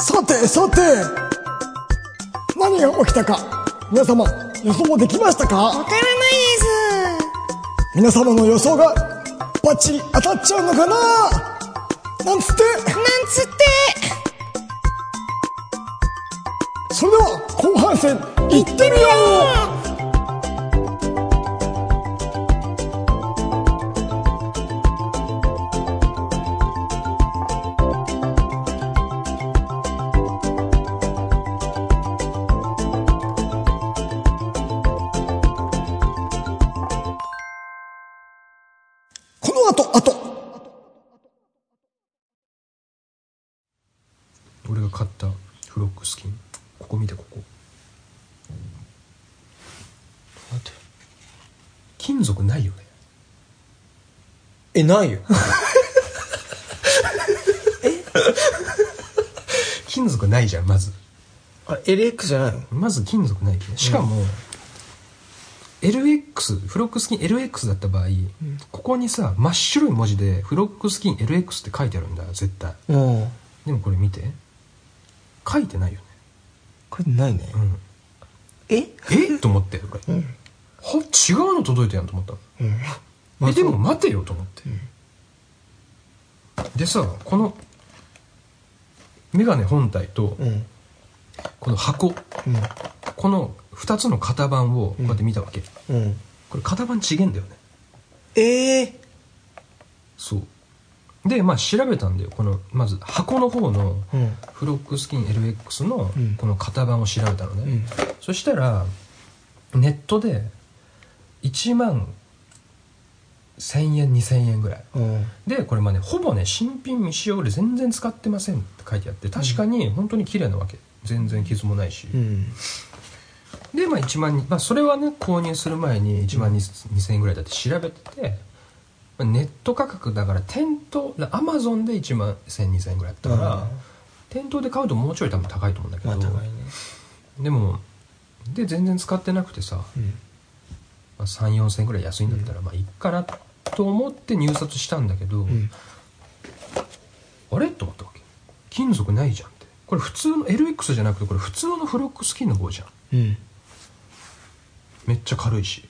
さてさて。何が起きたか。皆様予想できましたか？わからないです。皆様の予想がバッチリ当たっちゃうのかな？なんつって。なんつって。それでは後半戦いってみようえないよ。金属ないじゃんまず。あれ LX じゃないの？まず金属ないよねしかも、LX フロックスキン LX だった場合、ここにさ真っ白い文字でフロックスキン LX って書いてあるんだよ絶対。うん。でもこれ見て。書いてないよね。これないね。うん。え？え？と思ってこれ、は？違うの届いたやんと思った。のうんえでも待てよと思って、でさこのメガネ本体とうん。この箱、この2つの型番をこうやって見たわけ、これ型番違えんだよね。ええそう。でまあ調べたんだよ。このまず箱の方のうん。フロックスキン LX のうん。この型番を調べたのね、うん。そしたらネットで1万1000円2000円ぐらい。うん。でこれまあねほぼね新品未使用で全然使ってませんって書いてあって確かに本当に綺麗なわけ。全然傷もないし、うん。でまあ1万にまあそれはね購入する前に1万2000円ぐらいだって調べてて、まあネット価格だから店頭アマゾンで1万10002000円ぐらいだったから、うん。店頭で買うともうちょい多分高いと思うんだけど、まあね。でもで全然使ってなくてさ、うん。まあ、3 4千円ぐらい安いんだったら、まあいいかなと思って入札したんだけど、うん。あれ？と思ったわけ。金属ないじゃんって。これ普通の LX じゃなくてこれ普通のフロックスキンの方じゃん。うん。めっちゃ軽いし。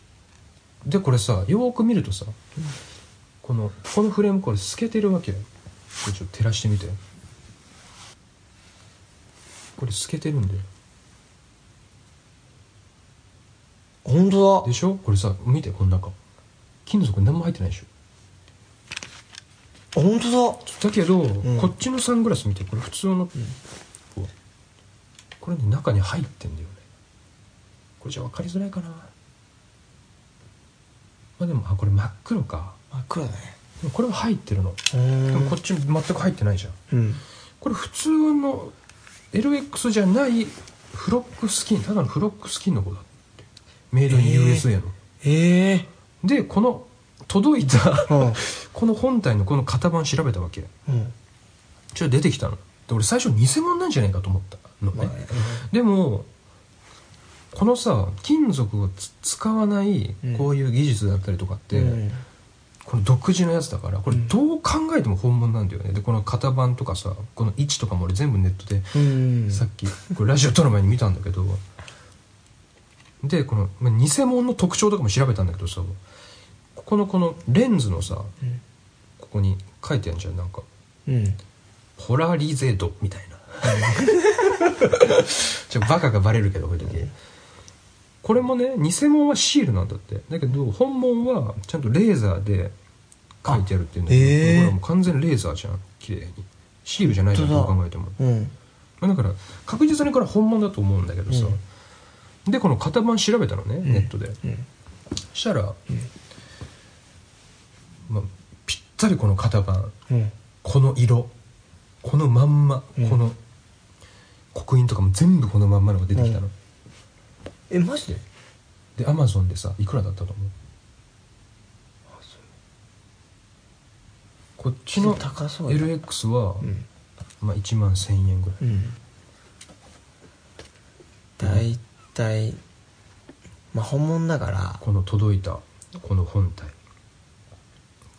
でこれさよーく見るとさ、このこのフレームこれ透けてるわけよ。これちょっと照らしてみて。これ透けてるんだよ。本当だ。でしょ？これさ見てこの中金属何も入ってないでしょ。本当だ。だけど、ん。こっちのサングラス見てこれ普通の、うわこれね中に入ってんだよね。これじゃ分かりづらいかな。まあでもあこれ真っ黒か。真っ黒だね。でもこれは入ってるの。うー。んでもこっち全く入ってないじゃん。うん。これ普通の LX じゃないフロックスキンただのフロックスキンの方だって。メイドイン USA の、ええでこの届いた、うん。この本体のこの型番調べたわけ。うん。ちょっと出てきたの。で俺最初偽物なんじゃないかと思ったのね、まあね。でもこのさ金属をつ使わないうん。こういう技術だったりとかって、うん。この独自のやつだからこれどう考えても本物なんだよね。でこの型番とかさこの位置とかも俺全部ネットでうん。さっきこれラジオ撮る前に見たんだけど。でこのまあ偽物の特徴とかも調べたんだけどさここのこのレンズのさうん。ここに書いてあるじゃんなんか。うん。ポラリゼドみたいな。ちょバカがバレるけどこういう時。これもね偽物はシールなんだって。だけど本物はちゃんとレーザーで書いてあるっていうんだけど、あへーこれはもう完全レーザーじゃん。綺麗に。シールじゃないじゃんどう考えても。うん。まあだから確実にこれは本物だと思うんだけどさ、でこの型番調べたのね、ネットで。うん。そしたら、まあ、ぴったりこの型番うん。この色このまんま、うん。この刻印とかも全部このまんまのが出てきたの、えマジで？でアマゾンでさいくらだったと思う？こっちの LX は、うん。まあ、1万1000円ぐらい、うん。大体まあ本物だから。この届いたこの本体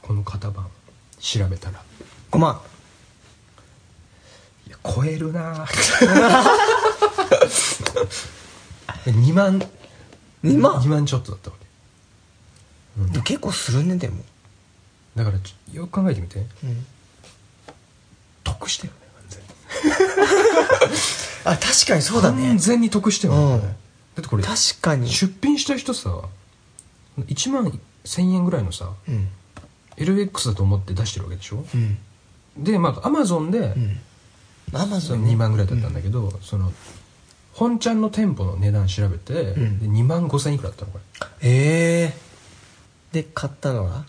この型番調べたら。5万や超えるな。2万。2万？2万ちょっとだったわけ。でも結構するねでも。だからよく考えてみて。うん。得したよね完 あ確かにそうだ全にね。完全に得したよね、うん。だってこれ確かに。出品した人さ1万1000円ぐらいのさうん LX だと思って出してるわけでしょ？うん。でまあアマゾンでうん。アマゾン2万ぐらいだったんだけど、その本ちゃんの店舗の値段調べて、ん。で2万5000いくらだったのこれ。ええで買ったのが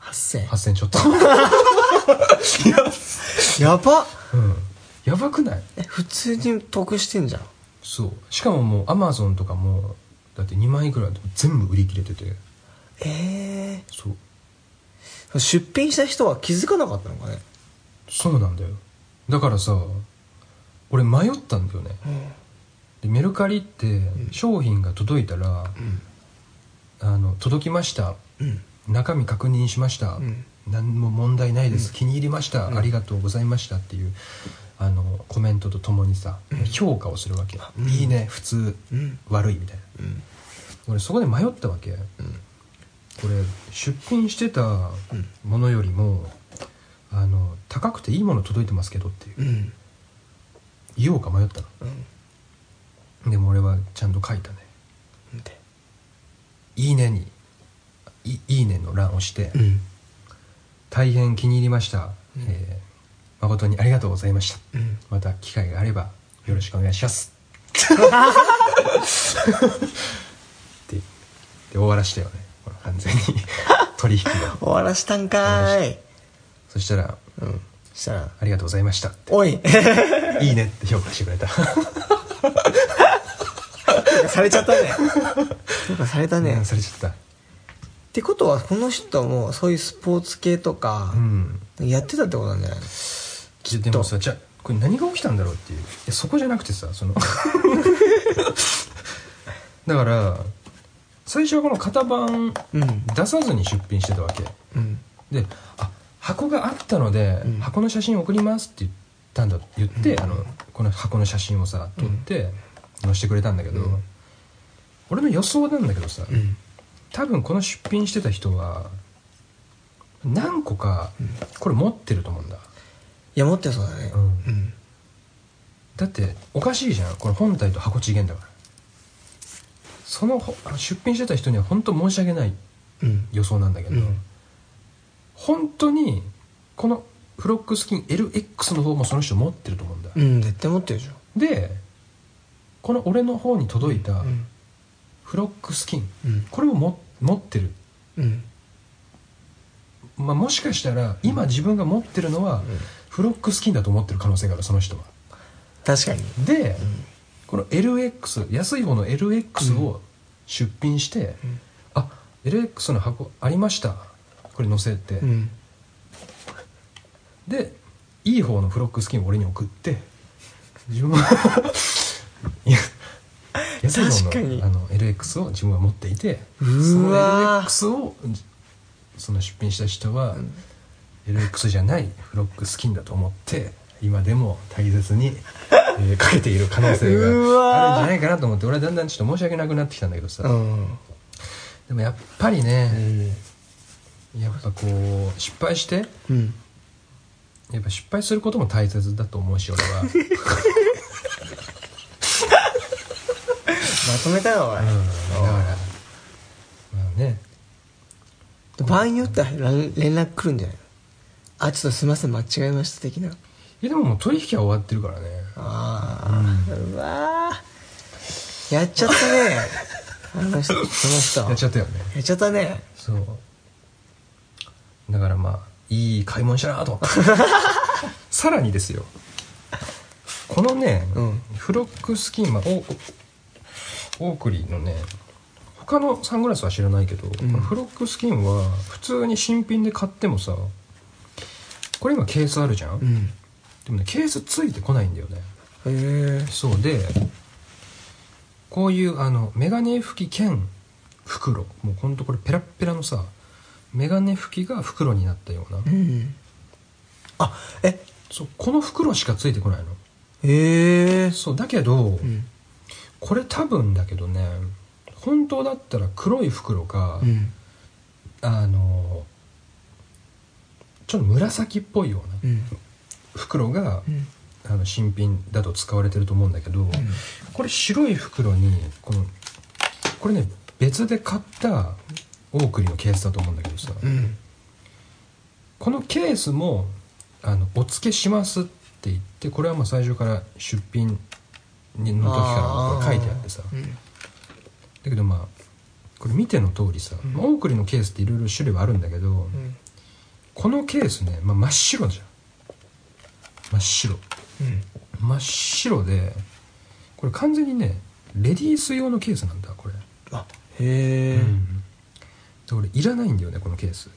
8000 8000ちょっと。やば。うん。やばくない？え普通に得してんじゃん。そう。しかももうアマゾンとかもだって2万いくらでも全部売り切れてて。えそう。え出品した人は気づかなかったのかね。そうなんだよ。だからさ俺迷ったんだよね。でメルカリって商品が届いたら、あの届きました。うん。中身確認しました、ん。何も問題ないです、気に入りました、ありがとうございました。っていうあのコメントとともにさ、評価をするわけ、いいね。普通、うん。悪いみたいな、ん。俺そこで迷ったわけ、これ出品してたものよりもあの高くていいもの届いてますけどっていう。うん。言おうか迷ったの。うん。でも俺はちゃんと書いたね。で「いいねに」いいいね」の欄を押して、うん。大変気に入りました、えー誠にありがとうございました、うん。また機会があればよろしくお願いします。ってで終わらしたよね完全に取引が。終わらしたんかーい。そしたらうん。そしたら「ありがとうございました」って。おい「いいね」って評価してくれた。されちゃったね。評価されたね、うんされちゃった。ってことはこの人もそういうスポーツ系とかうん。やってたってことなんじゃないきでもさじゃあこれ何が起きたんだろうっていう。いやそこじゃなくてさその。だから最初はこの型番うん。出さずに出品してたわけ。うん。であ箱があったので、うん。箱の写真送りますって言ったんだ言って、あのこの箱の写真をさ撮って載せてくれたんだけど、うん。俺の予想なんだけどさ、うん。多分この出品してた人は何個かこれ持ってると思うんだ、いや持ってそうだね。うん。うん。だっておかしいじゃん。これ本体と箱違えんだからそのほ出品してた人には本当申し訳ないうん。予想なんだけど、うん。本当にこのフロックスキン LX の方もその人持ってると思うんだ、うん絶対持ってるでしょ。でこの俺の方に届いたうん。フロックスキン、うん。これをも持ってる、うん。まあ、もしかしたら今自分が持ってるのはフロックスキンだと思ってる可能性があるその人は。確かに。で、この LX 安い方の LX を出品して、あ LX の箱ありました。これ載せて、うん。でいい方のフロックスキンを俺に送って。自分は いや安い方のあの LX を自分は持っていてその LX をその出品した人は、LX じゃないフロックスキンだと思って今でも大切に、えーかけている可能性があるんじゃないかなと思って俺はだんだんちょっと申し訳なくなってきたんだけどさ、うん。でもやっぱりね、うん。やっぱこう失敗してうん。やっぱ失敗することも大切だと思うし俺は、うん、だまとめたよおい。からまあね。場合によっては連連絡来るんじゃないの？あちょっとすいません間違えました的ないやでももう取引は終わってるからね。ああ、うわーやっちゃったね。あの人その人。やっちゃったよね。やっちゃったね。そう。だからまあいい買い物したなと。さらにですよ。このね、うん。フロックスキンまあオークリーのね他のサングラスは知らないけど、このフロックスキンは普通に新品で買ってもさこれ今ケースあるじゃん、うんでもねケースついてこないんだよね。へえそうでこういうあのメガネ拭き兼袋。もうほんとこれペラッペラのさメガネ拭きが袋になったような、うん。あえ？そうこの袋しかついてこないの。へえそうだけど、うん。これ多分だけどね本当だったら黒い袋か、うん。あのちょっと紫っぽいような。うん袋が、うん。あの新品だと使われてると思うんだけど、これ白い袋にこのこれね別で買ったオークリーのケースだと思うんだけどさ、うん。このケースもあのお付けしますって言ってこれはもう最初から出品の時から書いてあってさ。うん。だけどまあこれ見ての通りさ、まあオークリーのケースっていろいろ種類はあるんだけど、うん。このケースね、まあ、真っ白じゃん真っ白。うん。真っ白でこれ完全にねレディース用のケースなんだこれ、あへえうん。で俺いらないんだよねこのケース。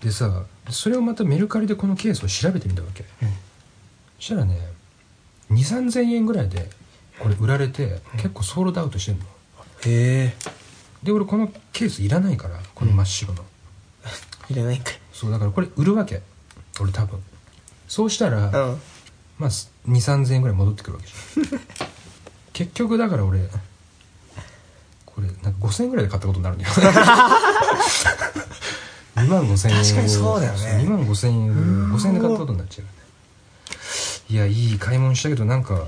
でさそれをまたメルカリでこのケースを調べてみたわけ、うん。そしたらね2 3 0 0 0円ぐらいでこれ売られて結構ソールドアウトしてんの。へえで俺このケースいらないからこの真っ白の、いらないんかい。そうだからこれ売るわけ。俺多分そうしたら、うん。まあ2 3 0 0 0円ぐらい戻ってくるわけ。じゃん結局だから俺これなんか5000円ぐらいで買ったことになるんだよ。2万5000円。を確かにそうだよね。2万5000円を5000円で買ったことになっちゃう。いやいい買い物したけどなんか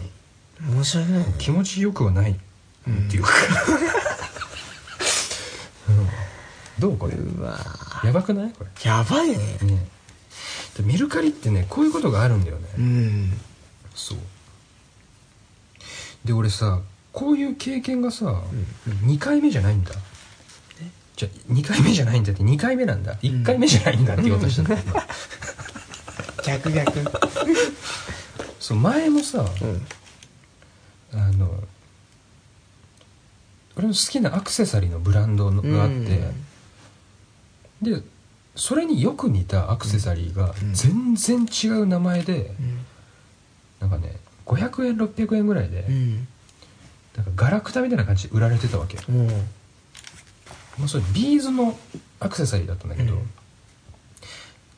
申し訳ない。ね気持ちよくはないっていうか、うん。どうこれ？うわやばくない？こやばいね。れねでメルカリってねこういうことがあるんだよね、うん。そう。で俺さこういう経験がさ、2回目じゃないんだ。じゃ2回目じゃないんだって2回目なんだ。1回目じゃないんだって言おうとしたんだ、今逆逆。そう前もさ、うん。あの俺の好きなアクセサリーのブランドのがあって、でそれによく似たアクセサリーがうん。全然違う名前で、うん。なんかね500円600円ぐらいで、うん。なんかガラクタみたいな感じで売られてたわけ。う。んもうそれビーズのアクセサリーだったんだけど、うん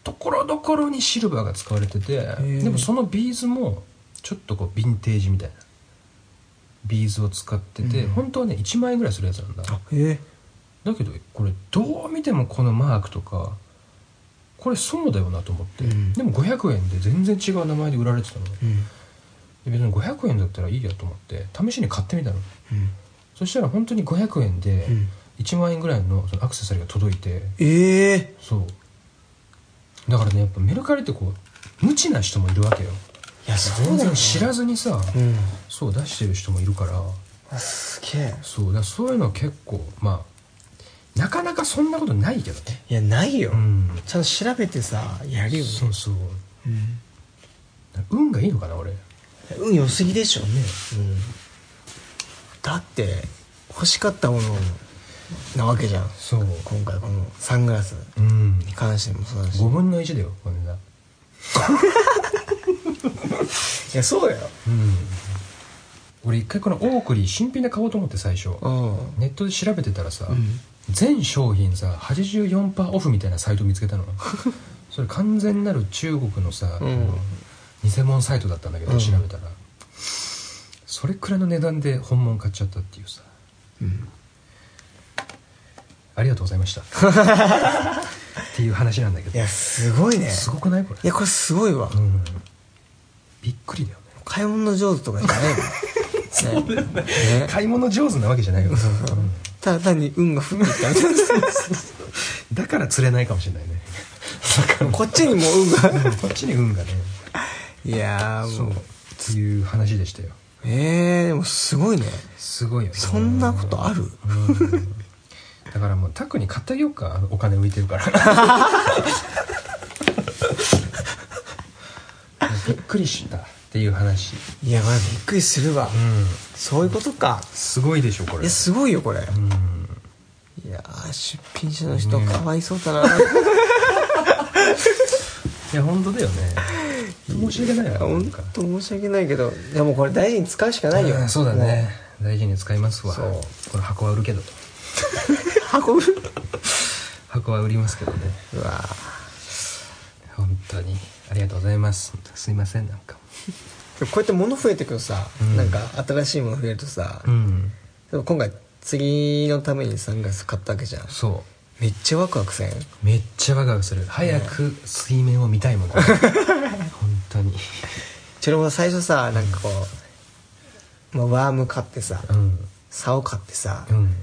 ところどころにシルバーが使われててーでもそのビーズもちょっとこうヴィンテージみたいなビーズを使ってて、うん。本当はね1万円ぐらいするやつなんだ。あへえ。だけどこれどう見てもこのマークとかこれそうだよなと思って、うん。でも500円で全然違う名前で売られてたの。うん。で別に500円だったらいいやと思って試しに買ってみたの。うん。そしたら本当に500円でうん。1万円ぐらいのそのアクセサリーが届いて。ええそう。だからねやっぱメルカリってこう無知な人もいるわけよ。いやそう全だよ、ね、然知らずにさ、うん。そう出してる人もいるから。あすげえ。そうだからそういうのは結構まあなかなかそんなことないけどね。いやないよ、うん。ちゃんと調べてさやるよね。そうそう。うん。運がいいのかな俺。運良すぎでしょね、うん、だって欲しかったものなわけじゃん。そう。今回このサングラスうん。に関してもそうだし。5分の1だよこれな いやそうだよ。うん。俺一回このオークリー新品で買おうと思って最初。うん。ネットで調べてたらさ、ん全商品さ84%オフみたいなサイト見つけたの。それ完全なる中国のさ、うん。偽物サイトだったんだけど、うん。調べたら。それくらいの値段で本物買っちゃったっていうさ。うん。ありがとうございました。っていう話なんだけど。いやすごいね。すごくないこれ？いやこれすごいわ、うん。びっくりだよね。買い物上手とかじゃないもん ね。ね。買い物上手なわけじゃないよ、うんただ単に運が降ってきたみたいなだから釣れないかもしれないね。こっちにも運が。こっちに運がね。いやーそう。もう。っていう話でしたよ。えー、でもすごいね。すごいよね。そんなことある？うん。だからもうタクに買ってあげようか。お金浮いてるから。びっくりしたっていう話。いやこれびっくりするわ、うん。そういうことか。すごいでしょこれ。いやすごいよこれ、うん。いやー出品者の人ねかわいそうだな、いや本当だよね。申し訳ないわなん本か当申し訳ないけどでもこれ大事に使うしかないよ、うんそうだね。大事に使いますわ。そう。この箱は売るけど。もう運ぶ箱は売りますけどね。うわ本当にありがとうございます。すいませんなんか。こうやって物増えてくるとさ、うん。なんか新しいもの増えるとさ、うん。でも今回次のためにサングラス買ったわけじゃん。そめっちゃワクワクせん？うめっちゃワクワクする。早く水面を見たいもん、ね、本当に。それも最初さなんかこう、まあ、ワーム買ってさうん。竿買ってさう、ん。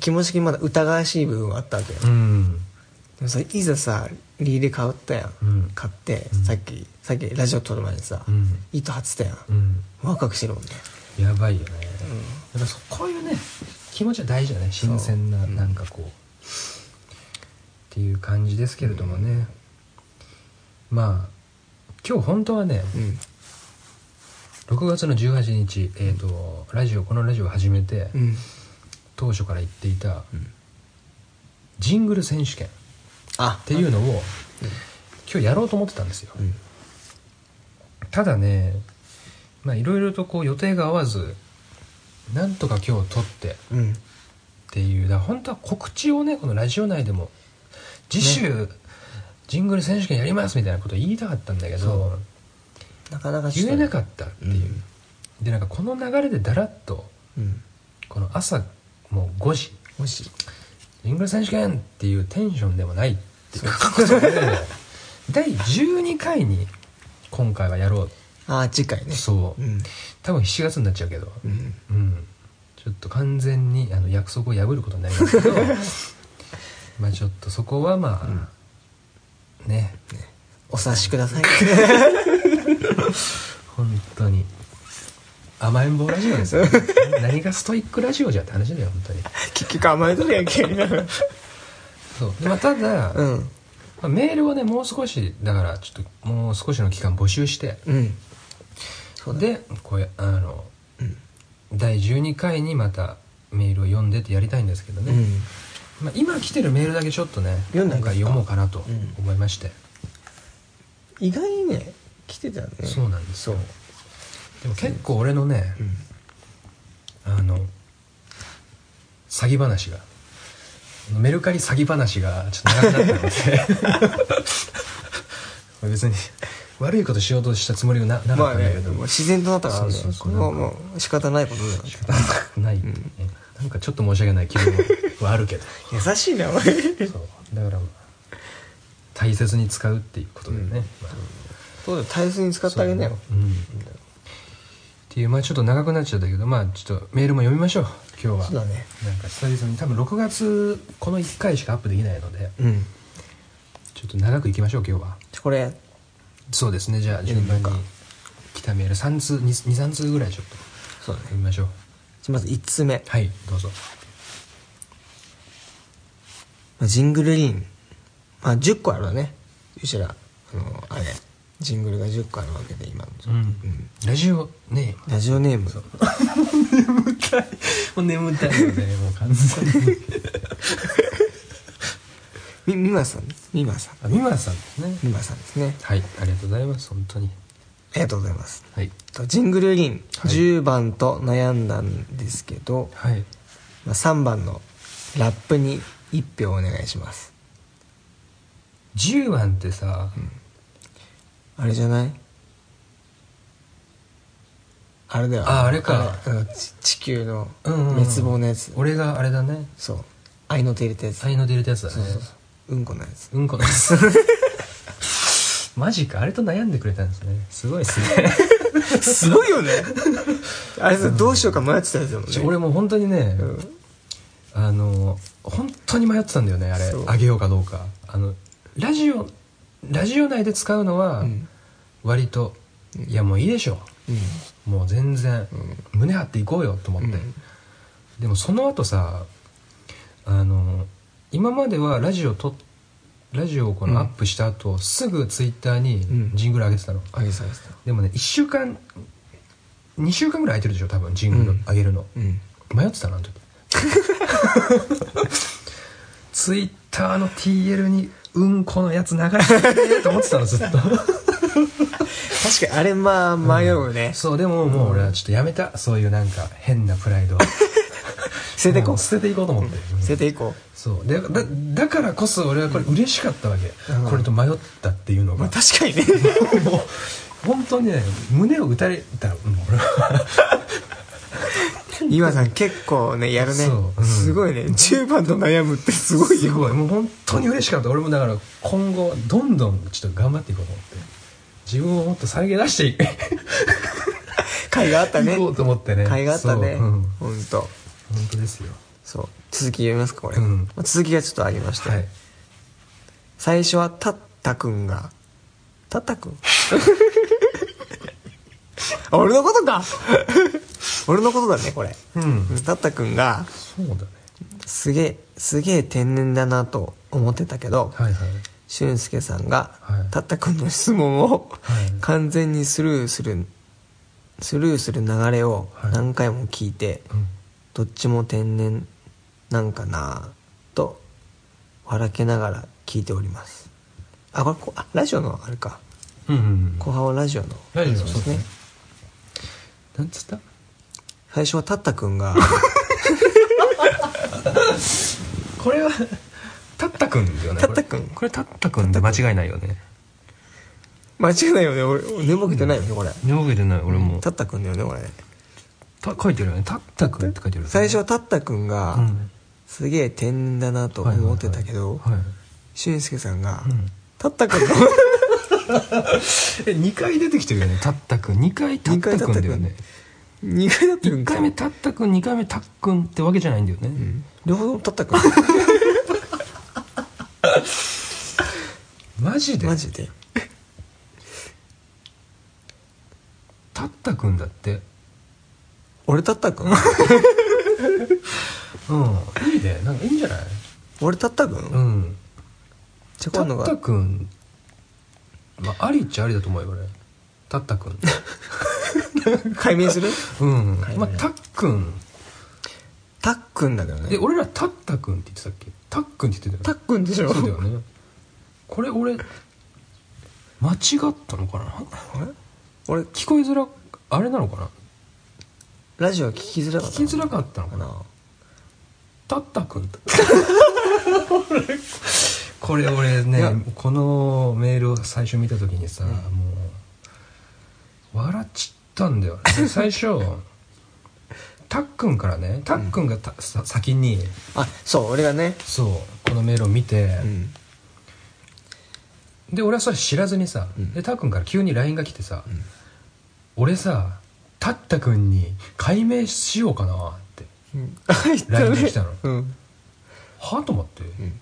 気持ち的にまだ疑わしい部分はあったわけよ、うん。でもさいざさリール買ったやん、うん。買って、うん。さっきさっきラジオ撮る前にさ、うん。糸張ってたやん、うん。ワクワクしてるもんねやばいよね、やっぱそこういうね気持ちは大事だね。新鮮なそううん。なんかこう、っていう感じですけれどもね、まあ今日本当はねうん。6月の18日、えー、とラジオこのラジオを始めて、うん。当初から言っていた、ん。ジングル選手権っあていうのを、今日やろうと思ってたんですよ、うん。ただねまあいろいろとこう予定が合わずなんとか今日撮ってうん。っていうだ本当は告知をねこのラジオ内でも次週、ジングル選手権やりますみたいなこと言いたかったんだけどなかなか言えなかったっていう、でなんかこの流れでだらっとうん。この朝もう5時。もしジングル選手権っていうテンションでもないっていうことで 第12回に今回はやろう。ああ次回ね。そう、うん。多分7月になっちゃうけど。うん。うん。ちょっと完全にあの約束を破ることになりますけど。まあちょっとそこはまあ、ね。お察しください。本当に。甘えん坊ラジオですよ。何がストイックラジオじゃって話だよ本当に。結局甘えとるやんけそう。で、まあ、ただ、まうん。あ、メールをねもう少しだからちょっともう少しの期間募集してうん。そうだ。でこれあの、うん。第12回にまたメールを読んでってやりたいんですけどね、うん。まあ、今来てるメールだけちょっとね読ん今回読もうかなとうん。思いまして、意外にね来てたね。そうなんですそう。よでも結構俺のね、うん。あの詐欺話がメルカリ詐欺話がちょっと長くなったので。別に悪いことしようとしたつもりはななかったんだけど、もう自然となったからねそうそう。そうもう仕方ないことだよ仕方ない、ねなんかちょっと申し訳ない気分はあるけど。優しいなお前。そう。だからまあ大切に使うっていうことでね、まあ。そうだよ大切に使ってあげなよ。うん。っていうまあちょっと長くなっちゃったけどまあちょっとメールも読みましょう今日は。そうだね。なんか久々に多分6月この1回しかアップできないのでうん。ちょっと長くいきましょう今日は。これ。そうですね。じゃあ順番に来たメール3通23通ぐらいちょっと。そうだね。読みましょう。じゃあまず1つ目。はいどうぞ。まあジングルリン。まあ10個あるわね。うちらあのあれジングルが10個あるわけで今の。うん、ラジオね。ラジオネーム。眠たい。もう眠たいよねもう完全に。みみまさん。みまさん。あ美馬さんですね。みまさんですね。はい。ありがとうございます本当に。ありがとうございます。はい。とジングルリン。はい。10番と悩んだんですけど、はい。まあ、3番のラップに1票お願いします。10番ってさ、あれじゃない？あれだよ。ああれか。あのち地球の滅亡のやつ、俺があれだね。そう。愛の手入れたやつ。才能出るってやつだね。そうそうそう。うんこのやつ。うんこのやつ。マジか。あれと悩んでくれたんですね。すごいですね。すごいよね。あれさどうしようか迷ってたやつだもんね。俺もう本当にね、うん。あの本当に迷ってたんだよねあれ。そう。あげようかどうか。あのラジオラジオ内で使うのはうん。割と、いやもういいでしょう。ん。もう全然、胸張っていこうよと思って、うん。でもその後さあの今まではラジオとラジオをこうん。のアップした後、すぐツイッターにうん。ジングル上げてたの、あげてたでもね1週間2週間ぐらい空いてるでしょ多分ジングルうん。上げるの、うん。迷ってたなあの時。ツイッターの TL にうんこのやつ流してねと思ってたのずっと。確かにあれまあ迷うね、そうでももう俺はちょっとやめたそういうなんか変なプライド。捨てていこう。捨てていこうと思って、うん。捨てていこそう。でだだからこそ俺はこれ嬉しかったわけ、うん。これと迷ったっていうのうまがあ確かにね。もう本当にね胸を打たれた俺は 今さん結構ねやるね。そううん。すごいね。10番と悩むってすごいよ。すごい。もう本当に嬉しかった。俺もだから今後どんどんちょっと頑張っていこうと思って。自分をもっとさりげ出してい 会があったね。こうと思ってね。会があったね。そううん。本当。本当ですよ。そう。続き読みますかこれ、うん。まあ続きがちょっとありまして、はい。最初はたったくんが。たったくんあ俺のことか俺のことだねこれ。うん。たったくんがそうだね。すげえすげえ天然だなと思ってたけどはいはい。俊介さんが、はい。たったくんの質問をはい。完全にスルーするスルーする流れをはい。何回も聞いて、うん。どっちも天然なんかなと笑けながら聞いております。あこれこあラジオのあれか。うんうん後半はラジオの。ラジオですね。なんつった？最初はたったくんが これはたったくんだよね。たったくん。これこれたったくんで間違いないよね。間違いないよね。俺寝ぼけてないよねこれ。寝ぼけてない俺も。たったくんだよねこれ。た書いてるよね。たったくんって書いてる最初はたったくんが、うん。すげえ天然だなと思ってたけど、はいはいはい。俊介さんが、うん。たったくん。の え2回出てきてるよね。たったくん。2回たったくんだよね2回だってるん1か回目たったくん2回目たっくんってわけじゃないんだよね、うん。両方ともたったくん。マジで？マジで。たったくんだって。俺たったくん？うん。いいね。なんかいいんじゃない？俺たったくん、うん。たっじゃあ今度がたくん。まあありっちゃありだと思うよ俺。たったくん 解明する？うん。はいまあたっくん。たっくんだけどね。で俺らたったくんって言ってたっけ？たっくんって言ってたたっくんでしょ？そうだよね。これ俺間違ったのかな？あれ？俺聞こえづらあれなのかな？ラジオ聞きづらかった聞きづらかったのかな？かなたったくん。これ俺いや。ねこのメールを最初見た時にさ、もう笑っちったんだよ。ね で最初たっくんからねたっくんがた、さ先にあそう俺がね。そうこのメールを見て、うん。で俺はそれ知らずにさ、うん。でたっくんから急に LINE が来てさ、俺さたったくんに解明しようかなって。うん。LINE ねが来たの。うん。はと思って、ん。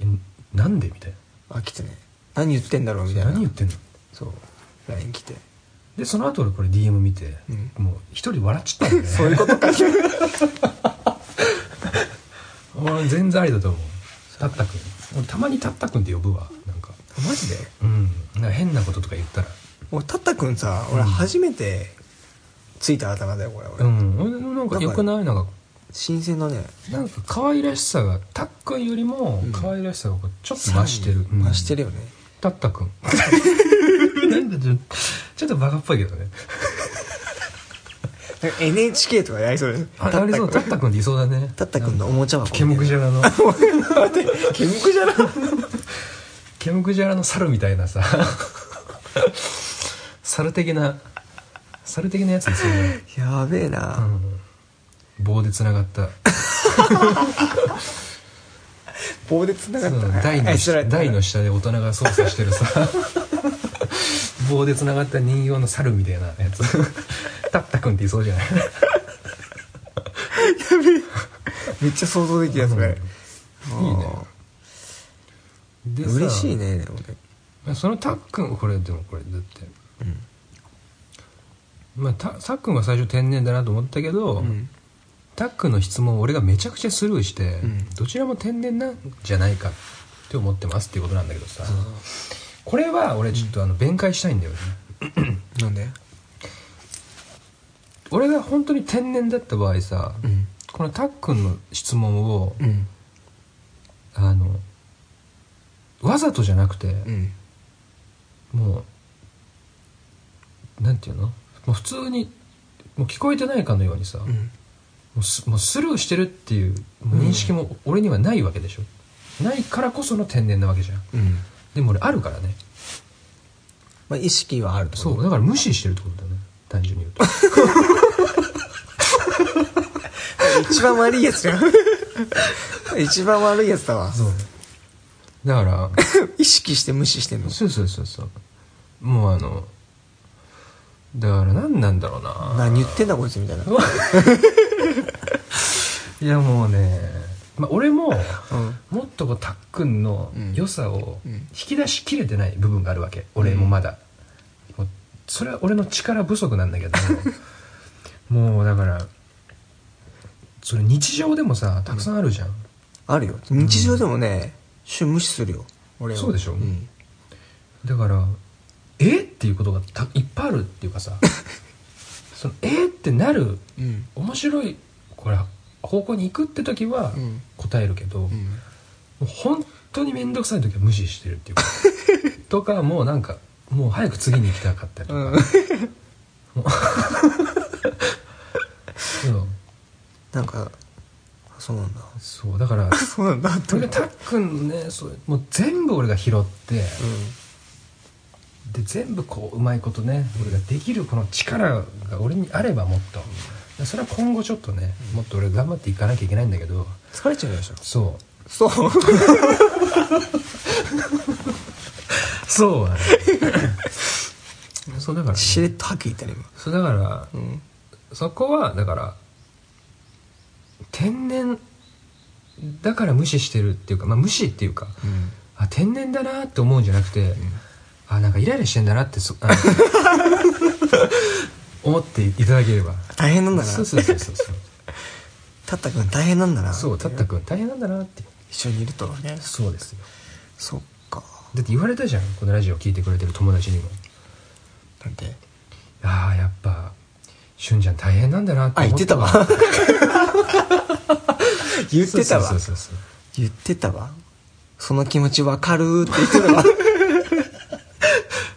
えなんで？みたいあ来てね。何言ってんだろう？みたな。いな何言ってんの？そう。LINE 来てでその後俺これ DM 見て、うん。もう一人笑っちゃったんだよね。そういうことか。俺全然ありだと思う。たったく。ん俺たまにたったくんって呼ぶわなんか。マジで？うん。なんか変なこととか言ったら。俺たったくんさ俺初めてついた頭だよこれ俺、うん。俺なんかよくない？なんか。新鮮だね。なんか可愛らしさがたっくんよりもうん。可愛らしさがこうちょっと増してる、増してるるよね、たったくん。なんかちょちょっとバカっぽいけどね。なんか NHK とかやりそうだよね。あありそうたったくんっていそうだね。たったくんのおもちゃ箱ケムクジャラの。ケムクじゃなケムクジャラの猿みたいなさ。猿的な猿的なやつですよね、やべえうな、ん、棒でつながった。棒で繋がった 台の台の下で大人が操作してるさ棒でつながった人形の猿みたいなやつ。たったくんっていそうじゃない？めっちゃ想像できるやつね、いいね。嬉しいねでもね。そのたっくんこれでもこれだって、まあたたっくんは最初天然だなと思ったけど、ん。たっくんの質問を俺がめちゃくちゃスルーして、ん。どちらも天然なんじゃないかって思ってますっていうことなんだけどさ、これは俺ちょっとあの弁解したいんだよね、なんで？俺が本当に天然だった場合さ、うん。このたっくんの質問を、うん。あのわざとじゃなくて、うん。もうなんていうの？もう普通にもう聞こえてないかのようにさ、うん。もうスもうスルーしてるっていうもう認識も俺にはないわけでしょ、ないからこその天然なわけじゃん。うんでも俺あるからね。まあ意識はあるってことそうだから無視してるってことだね。単純に言うと。一番悪いやつじゃん。一番悪いやつだわ。そう。だから。意識して無視してんの。そうそうそうそう。もうあのだから何なんだろうな。何言ってんだこいつみたいな。いやもうね、まあ、俺もうん。もっとこうたっくんのうん。良さをうん。引き出しきれてない部分があるわけ。俺もまだ、もうそれは俺の力不足なんだけども。うだからそれ日常でもさたくさんあるじゃん、あるよ。日常でもね週無視するよ。俺は。そうでしょ？ん。だからえっていうことがたいっぱいあるっていうかさ。そのえってなるうん。面白いこれ方向に行くって時はうん。答えるけど、もうん。う本当に面倒くさい時は無視してるっていう。か とかもうなんかもう早く次に行きたかったりとか、うん。そう。なんかそうなんだ。そうだから そうなんだ俺がたっくんのねそうもう全部俺が拾って、で全部こううまいことね俺ができるこの力が俺にあればもっとそれは今後ちょっとねもっと俺頑張っていかなきゃいけないんだけど。疲れちゃうでしょそう。そう。そうはね。そうだから、ね、しれっとはっきり言ったね。そうだから今うん。そこはだから天然だから無視してるっていうか、まあ、無視っていうか、うん。あ天然だなって思うんじゃなくて、あなんかイライラしてんだなってそあの 思っていただければ。大変なんだな。そうそうそうそうそう。たったくん大変なんだな。そうたったくん大変なんだなって。一緒にいるとね。そうですよ。そっか。だって言われたじゃんこのラジオ聞いてくれてる友達にも。なんてああやっぱしゅんちゃん大変なんだなってあ言思ってたわ。言ってたわ。言ってたわ。その気持ちわかるって言ってたわ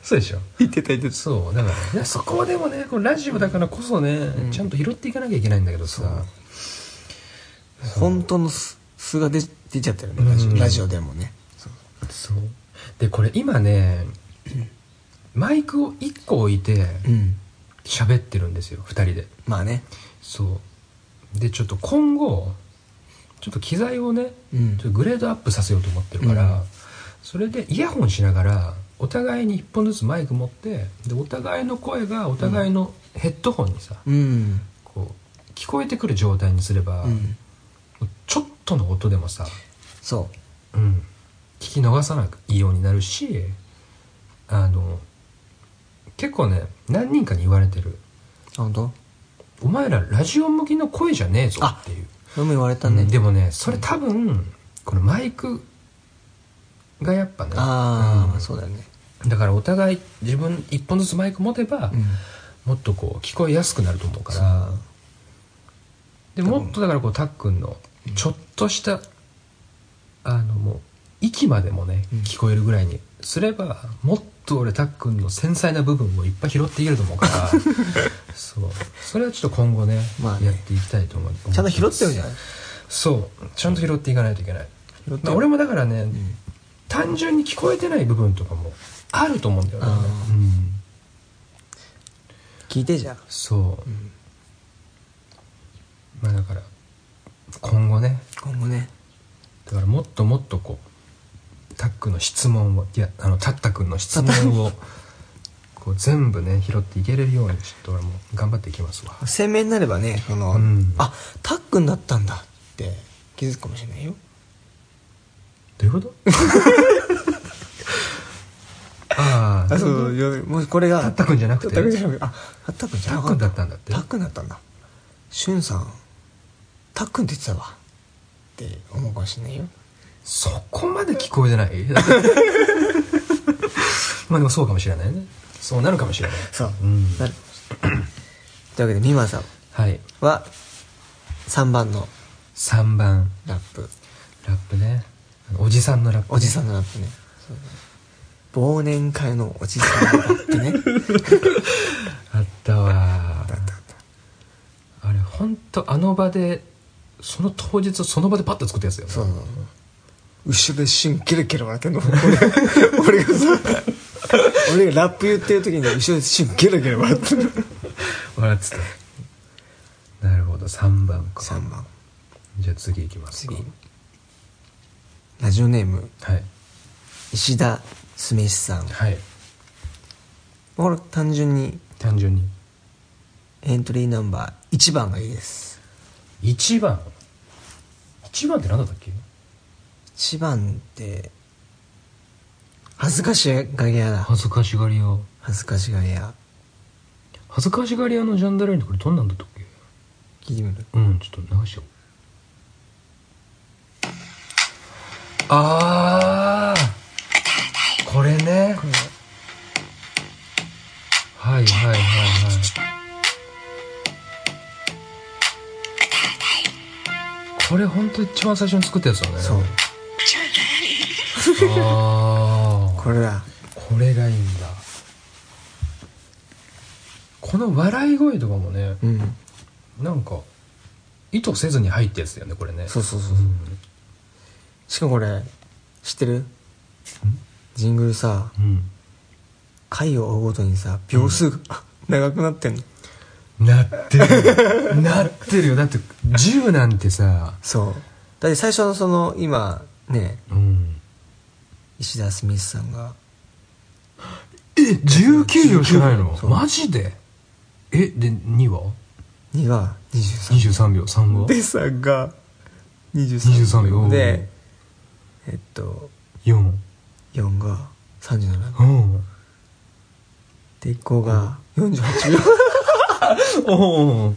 そうでしょ。言ってた言ってた。そうだからね。そこはでもねこのラジオだからこそね、ん。ちゃんと拾っていかなきゃいけないんだけどさ。本当の素素が出出ちゃってるねラジオ,、うん。ラジオでもね。そう。でこれ今ねマイクを1個置いてうん。喋ってるんですよ2人で。まあね。そう。でちょっと今後ちょっと機材をねうん。ちょっとグレードアップさせようと思ってるから、うん。それでイヤホンしながらお互いに1本ずつマイク持ってでお互いの声がお互いのヘッドホンにさ、うん。こう聞こえてくる状態にすれば、うん。ちょっとの音でもさ、そう。ん、聞き逃さないようになるしあの結構ね何人かに言われてる。本当「お前らラジオ向きの声じゃねえぞ」っていう、それも言われたね、うん。でもねそれ多分このマイクがやっぱねああ、うん。そうだよね。だからお互い自分一本ずつマイク持てば、うん。もっとこう聞こえやすくなると思うから。でもっとだからこうたっくんのちょっとした、あのもう息までもねうん。聞こえるぐらいにすればもっと俺たっくんの繊細な部分をいっぱい拾っていけると思うから。そう。それはちょっと今後ね,、まあね。やっていきたいと思うちゃんと拾ってるじゃないそう。ちゃんと拾っていかないといけない、俺もだからね、ん単純に聞こえてない部分とかもあると思うんだよね、うん。聞いてじゃん。そう、んまあだから今後ね。今後ね。だからもっともっとこうタックの質問をいやあのタッタ君の質問をこう全部ね拾っていけれるようにちょっと俺も頑張っていきますわ。鮮明になればねその、うん。あたっくんだったんだって気づくかもしれないよ。どういうこと？あそうよもしこれが。たったくんじゃなくて。たったくんじゃなくて。あたったくんじゃなかた。っくんだったんだって。たっくんだったんだ。しゅんさんたっくんって言ってたわ。って思うかもしれないよ。そこまで聞こえてない？まあでもそうかもしれないね。そうなるかもしれない。そう、うん。なる。というわけで美馬さん。はい。は3番の。3番。ラップ。ラップね。おじさんのラップね、おじさんのラップね。そう忘年会のおじさんのラップね。あったわ。あれ本とあの場でその当日その場でパッと作ったやつだよ。ねそう。そうそう後ろで一瞬ケラケラ笑ってんの。俺 俺がさ俺がラップ言ってる時に後ろで一瞬ケラケラ笑ってる笑ってた。なるほど。3番か。3番。じゃあ次いきますか。次。ラジオネーム。はい。石田酢飯さん。はい。これ単純に。単純に。エントリーナンバー1番がいいです。1番？1番って何だったっけ？1番って恥ずかしがり屋だ。恥ずかしがり屋。恥ずかしがり屋。恥ずかしがり屋のジャンダラインってこれどんなんだったっけ？聞いてみる？うんちょっと流しよう。あ当一番最初に作ったやつだね。そう。ああこれだ。これがいいんだ。この笑い声とかもねうん。なんか意図せずに入ったやつだよねこれね。そうそうそうう。ん。しかもこれ知ってる？ジングルさうん。回を追うごとにさ秒数が、長くなってんのなってる。なってるよ。だって10なんてさ。そう。だって最初のその今ね。うん。石田スミスさんが。え19秒しかないの？マジで？えで2は2が23 23秒。3はでさんが。23 23秒。でえっと。4 4が37うん。で1個が48秒おお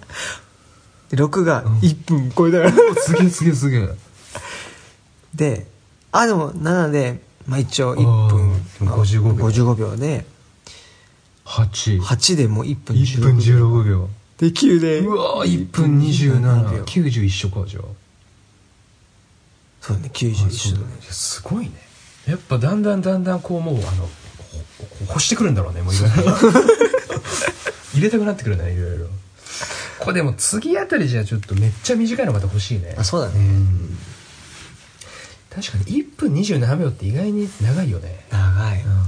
で6が1分超えたからすげえすげえすげえであでも7でまあ一応1分あーでも55秒。55秒で。8 8でもう1分1分16秒。で9で。うわー1分27 2790一緒かじゃあ。そうだね。90一緒だね。すごいね。やっぱだんだんだんだんこうもうあのほ欲してくるんだろうねもういろいろ 入れたくなってくるねいろいろ。これでも次あたりじゃちょっとめっちゃ短いのまた欲しいね。あそうだね。ん。確かに1分27秒って意外に長いよね。長い。うん。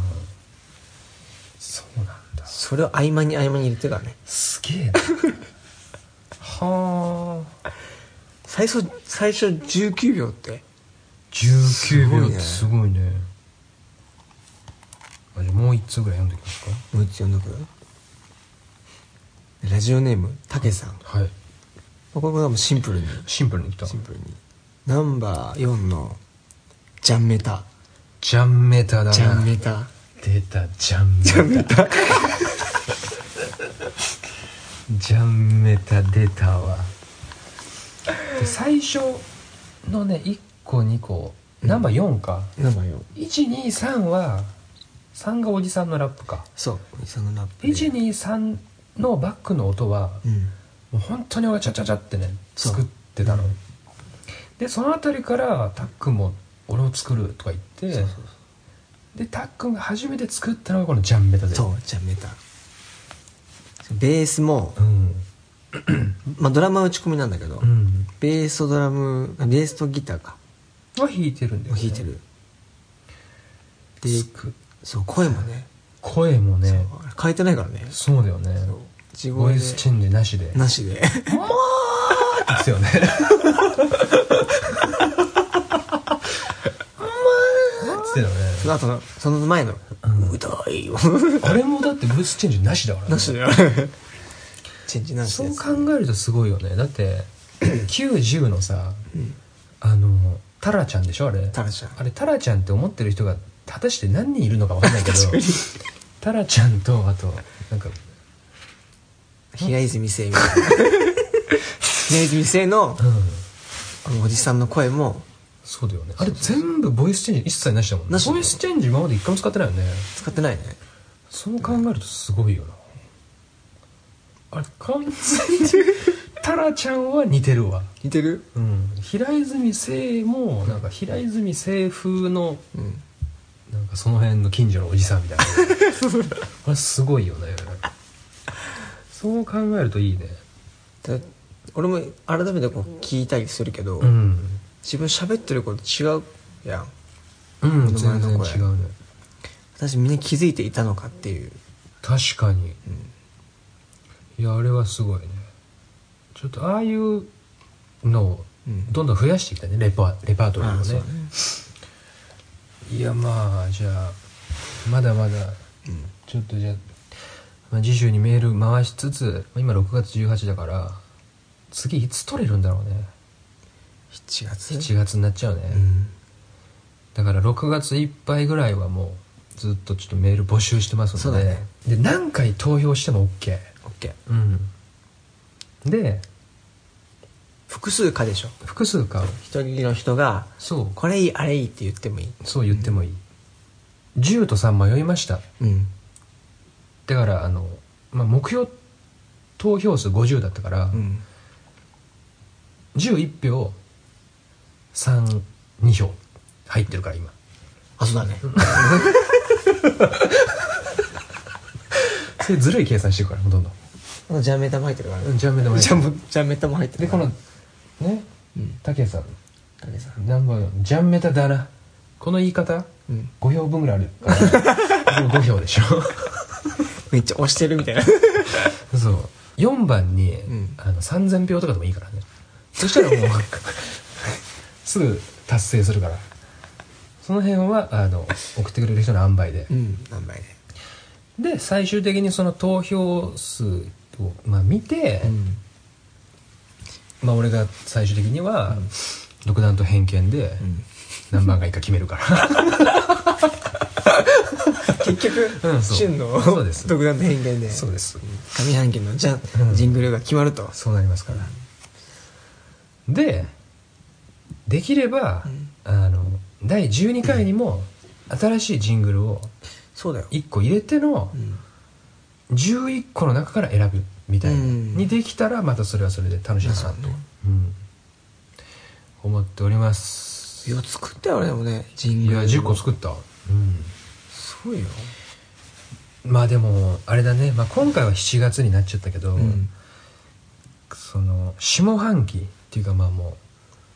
そうなんだ。それを合間に合間に入れてるからね。すげえな。はあ。最初最初19秒って。19秒ってすすごいね。あじゃあもう一つぐらい読んでいきますか。もう一つ読んどく？ラジオネームたけさん。はい。これはもうシンプルに。シンプルにいった。シンプルに。ナンバー4のジャンメタ。ジャンメタだな。ジャンメタ。出たジャンメタ。ジャンメタ。出たわ。で最初のね1個2個ナンバー4か、ナンバー4 123は3がおじさんのラップか。そうおじさんのラップで。123のバックの音は、うん。もう本当に俺がチャチャチャってねそう。作ってたの、でその辺りからタックンも俺を作るとか言ってそうそうでタックンが初めて作ったのがこのジャンメタで。そうジャンメタ。ベースも、うん。まあ、ドラムは打ち込みなんだけど、うん。ベースとドラムあベースとギターか。は弾いてるんだよ、ね、弾いてる。で作そう声もね声もね変えてないからね。そうだよね。地ボイスチェンジなしで。なしで。ですよね。つってたよね。その後のその前の「歌いよ」あれもだってボイスチェンジなしだからね。なしでチェンジなしそう考えるとすごいよね。だって 90のさ、あのタラちゃんでしょあれ。タラちゃん。あれタラちゃんって思ってる人が果たして何人いるのか分かんないけどタラちゃんとあとなんか平泉成みたいな。平泉成のうん。あのおじさんの声もそうだよね。あれ全部ボイスチェンジ一切なしだもんね。なしだよ。ボイスチェンジ今まで一回も使ってないよね。使ってないね。そう考えるとすごいよな。あれ完全にタラちゃんは似てるわ。似てる？うん。平泉聖もなんか平泉聖風のうんなんかその辺の近所のおじさんみたいな。あれすごいよね。そう考えるといいね。だ俺も改めてこう聞いたりするけど、うん。自分喋ってること違うやん。うん全然違うね。私みんな気づいていたのかっていう。確かに、いやあれはすごいね。ちょっとああいうのをうん。どんどん増やしていきたいねレパレパートリーをね。ああそうねいやまあじゃあまだまだちょっとじゃあ、まあ、次週にメール回しつつまあ今6月18だから次いつ取れるんだろうね。7月？7月になっちゃうね、うん。だから6月いっぱいぐらいはもうずっとちょっとメール募集してますので、ね。で何回投票しても OK オッケー。うん。で複数かでしょ。複数か一人の人がそう。これいいあれいいって言ってもいい。そう言ってもいい、10と3迷いました。うん。だからあの、まあ、目標投票数50だったから、うん。11票32票入ってるから今。あそうだね。それずるい計算してるからほとんど。ジャンメタも入ってるからね。ジャンメタも入ってる。ジャンジャンメタも入ってるでこのね。うん。武さん。武さん。何番ジャンメタだなこの言い方？うん。5票分ぐらいある。からでも5票でしょ。めっちゃ押してるみたいな。そう。4番に、ん。あの3000票とかでもいいからね。そしたらもう すぐ達成するから。その辺はあの送ってくれる人の塩梅で。うん。何倍で。で最終的にその投票数を、まあ、見て、うんまあ、俺が最終的には、独断と偏見でん。何番がいいか決めるから。結局、うんの独断と偏見で。そうです。上半期のジャン、うん。ジングルが決まると。そうなりますから。でできれば、あの第12回にも新しいジングルをそうだよ、1個入れてのうん。11個の中から選ぶみたいにできたらまたそれはそれで楽しいなと、そうねうん、思っております。いや作ったよ俺でもねジンいやグル10個作った。うん。すごいよ。まあでもあれだね、まあ、今回は7月になっちゃったけど、うん。その下半期っていうかまあも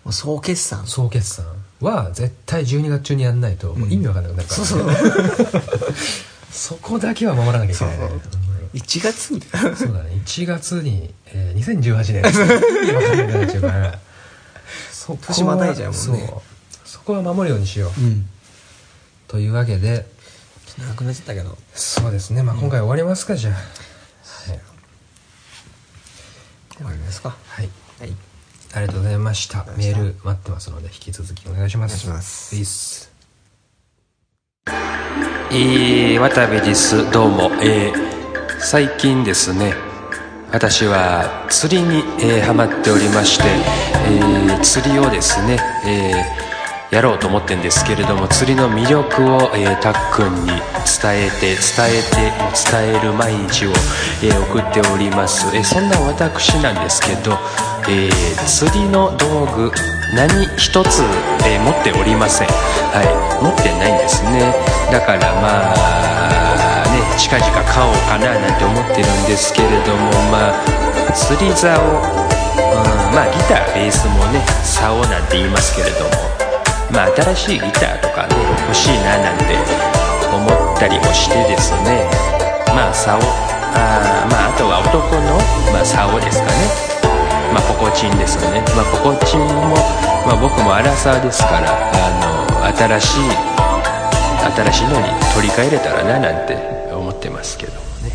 もう総決算。う総決算は絶対12月中にやんないともう意味わかんなくなるから、そうそう。そこだけは守らなきゃいけないね。そう1月そうだね。1月に、えー、2018年意味わかんなくなっちゃうから。そこは年またいじゃうもんね。そう。そこは守るようにしよう、うん。というわけで。長くなっちゃったけど。そうですね、まあ、今回終わりますか、じゃあ。はい、終わりますか。はい。はい。ありがとうございました。メール待ってますので引き続きお願いします。お願いします。ウィスえー、渡部です。どうも。えー、最近ですね、私は釣りに、えーハマっておりまして、えー釣りをですね、えーやろうと思ってるんですけれども、釣りの魅力を、えーたっくんに伝えて、伝えて、伝える毎日を、えー送っております。えーそんな私なんですけど、えー釣りの道具、何一つ、えー持っておりません。はい、持ってないんですね。だからまあ、近々買おうかななんて思ってるんですけれども、まあ、釣り竿、うん、まあギター、ベースもね、竿なんて言いますけれども、まあ新しいギターとかね、欲しいななんて思ったりもしてですね、まあ竿、あまああとは男の、まあ竿ですかね。まあ、ポコチンですよね。まあ、ポコチンも、まあ、僕もアラサーですから、あの、新しい、新しいのに取り替えれたらな、なんて思ってますけどもね。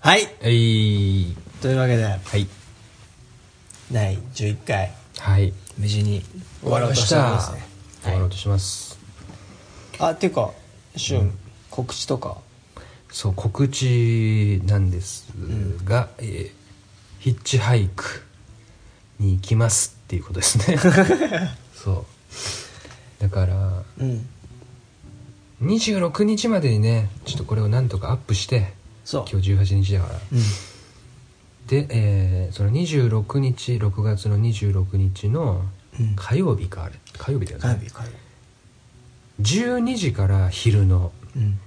はい。えい。というわけではい。第11回。はい。無事に終わろうとしてますね。終わろうとします、あっていうか旬、告知とか？そう告知なんですが、えーヒッチハイクに行きますっていうことですね。そうだからうん。26日までにねちょっとこれをなんとかアップしてそう。今日18日だから。うん。で、えーその26日6月の26日のうん。火曜日かあれ。火曜日だよね。火曜日火曜日。12時から昼のうん。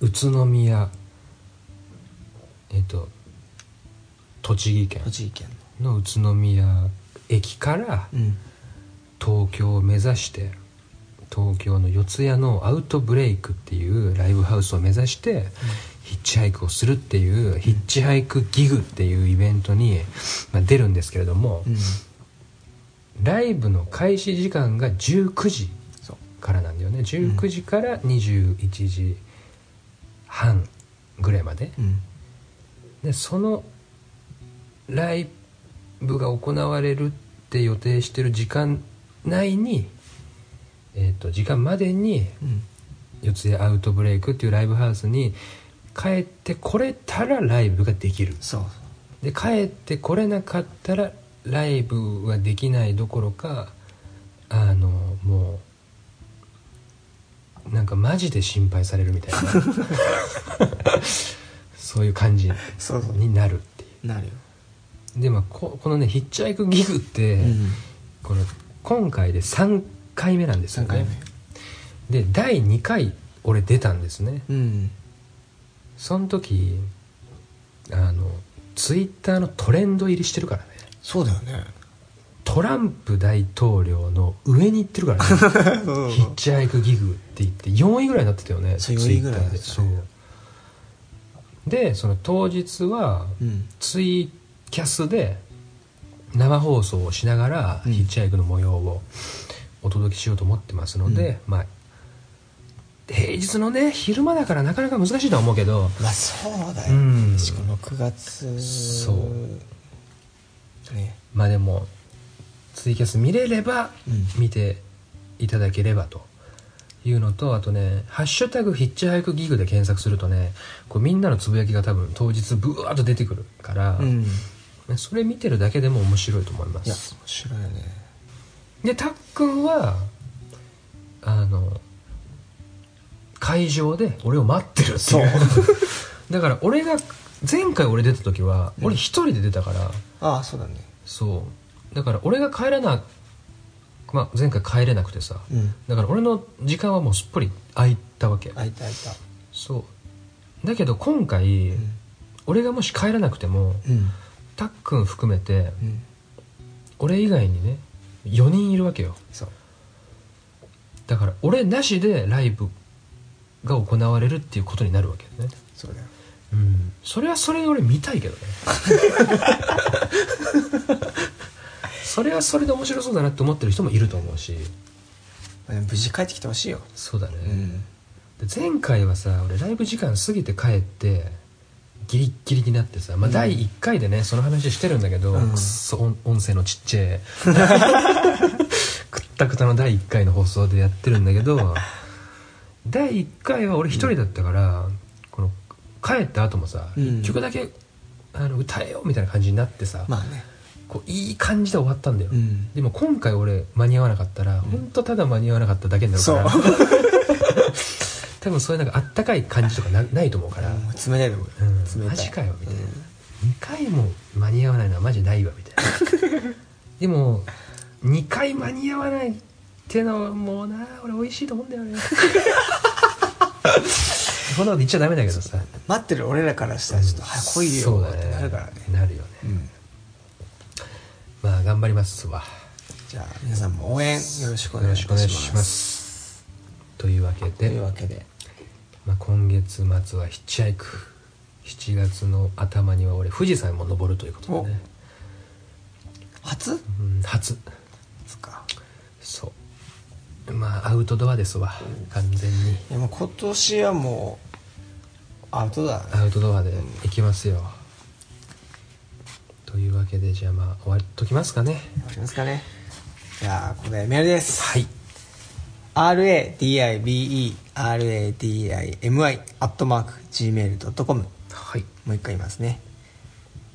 宇都宮、ええっ、と栃木県栃木県。の宇都宮駅からのうん。東京を目指して東京の四谷のアウトブレイクっていうライブハウスを目指して、ヒッチハイクをするっていう、ヒッチハイクギグっていうイベントに、まあ、出るんですけれども、うん。ライブの開始時間が19時からなんだよね。19時から21時半ぐらいまで、うん。でそのライブが行われるって予定してる時間内にえっ、と時間までにうん。四谷アウトブレイクっていうライブハウスに帰ってこれたらライブができる。そうで帰ってこれなかったらライブはできないどころかあのもうなんかマジで心配されるみたいな。そういう感じ。になるっていなるよ。うでまあここのねヒッチハイクギグって、うん。この今回で3回目なんですよ3回ねで第2回俺出たんですね。目うん。その時あのツイッターのトレンド入りしてるからね。そうだよね。トランプ大統領の上に行ってるからね。うん。ヒッチハイクギグって言って4位ぐらいになってたよねそうツイッター4位ぐらいで。ねそう。でその当日はうん。ツイキャスで生放送をしながら、うん。ヒッチハイクの模様をお届けしようと思ってますので、まあ平日のね昼間だからなかなか難しいとは思うけどまあそうだよ、うん。しかも6月。そう。ね。まあでもツイキャス見れればうん。見ていただければと。いうのとあとね「ハッシュタグヒッチハイクギグ」で検索するとねこうみんなのつぶやきが多分当日ブワーッと出てくるから、うん。いそれ見てるだけでも面白いと思いまやす面白いよねでたっくんはあの会場で俺を待ってるっていう。だから俺が前回俺出た時は俺一人で出たから、ああそうだね。そう。だから俺が帰らな、まあ、前回帰れなくてさ。うん。だから俺の時間はもうすっぽり空いたわけ。開いた開いた。そう。だけど今回、うん。俺がもし帰らなくてもうん。たっくん含めてうん。俺以外にね4人いるわけよ。そう。だから俺なしでライブが行われるっていうことになるわけよね。そうだよ。うん。それはそれで俺見たいけどね。それはそれで面白そうだなって思ってる人もいると思うし。無事帰ってきてほしいよ。そうだね、うん。で前回はさ俺ライブ時間過ぎて帰ってギリッギリになってさ、まあ、第1回でねその話してるんだけど、うん。くっそ音音声のちっちゃい くったくたの第1回の放送でやってるんだけど第1回は俺一人だったから、この帰った後もさ、うん。1曲だけあの歌えよみたいな感じになってさ、まあね。こういい感じで終わったんだよ、うん。でも今回俺間に合わなかったら、本当ただ間に合わなかっただけになるから 多分そういうなんかあったかい感じとかなないと思うから、もう冷たいと思ううん。冷たい。マジかよみたいな、2回も間に合わないのはマジないわみたいな。でも2回間に合わないってのはもうな俺美味しいと思うんだよね。こんなこと言っちゃダメだけどさ。待ってる俺らからしたらちょっと早く来いよ。っそうだね。てなるからね。なるよね、うん。まあ頑張りますわ。じゃあ皆さんも応援よろしくおよろしくお願いします。しますというわけというで、わけでまあ、今月末はヒッチハイク。7月の頭には俺富士山も登るということでね、初？うん、初。ですか。そう。まあアウトドアですわ。完全に。いやもう今年はもうアウトだねアウトドアで行きますよ。というわけでじゃあまあ終わっときますかね。わかりますかね。じゃあここでメールです。はい RADIBERADIMI アットマーク Gmail.com はい。もう一回言いますね。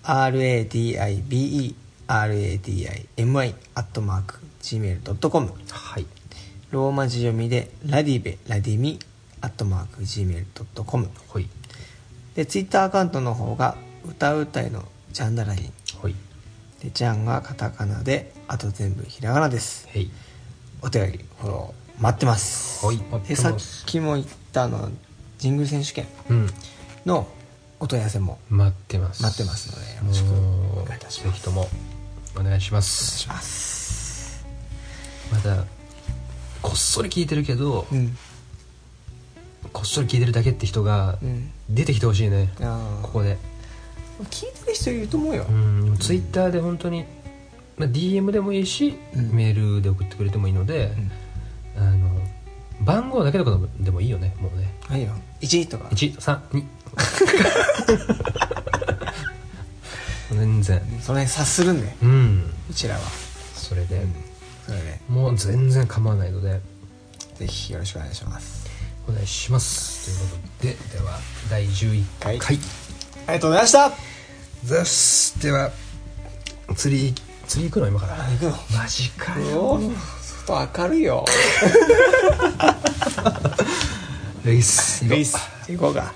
RADIBERADIMI アットマーク Gmail.com はい。ローマ字読みでラディベラディミアットマーク Gmail.com ほい。でツイッターアカウントの方が歌うたいのジャンダラリン。ほい。でジャンがカタカナであと全部ひらがなです。へい。お便りフォロー待ってます。はい。さっきも言ったあのジングル選手権うん。のお問い合わせも待ってます。待ってますのでよろしくお願いいたしぜます。ひともお願いします。します。まだこっそり聞いてるけど、うん。こっそり聞いてるだけって人がうん。出てきてほしいね、あここで。聞いてる人いると思うよ。うん。ツイッターで本当に、まあ、DM でもいいし、うん。メールで送ってくれてもいいので、あの番号だけとかでもいいよねもうね。はいよ。1とか。132 全然。それ察するんでうん。うちらは。それで、それで。もう全然構わないので。ぜひよろしくお願いします。お願いします。ということででは第11回、はい。ありがとうございました。ザスでは釣り釣り行くの今から。行くの。マジか。よお外明るいよ。レイスレイス。行こうか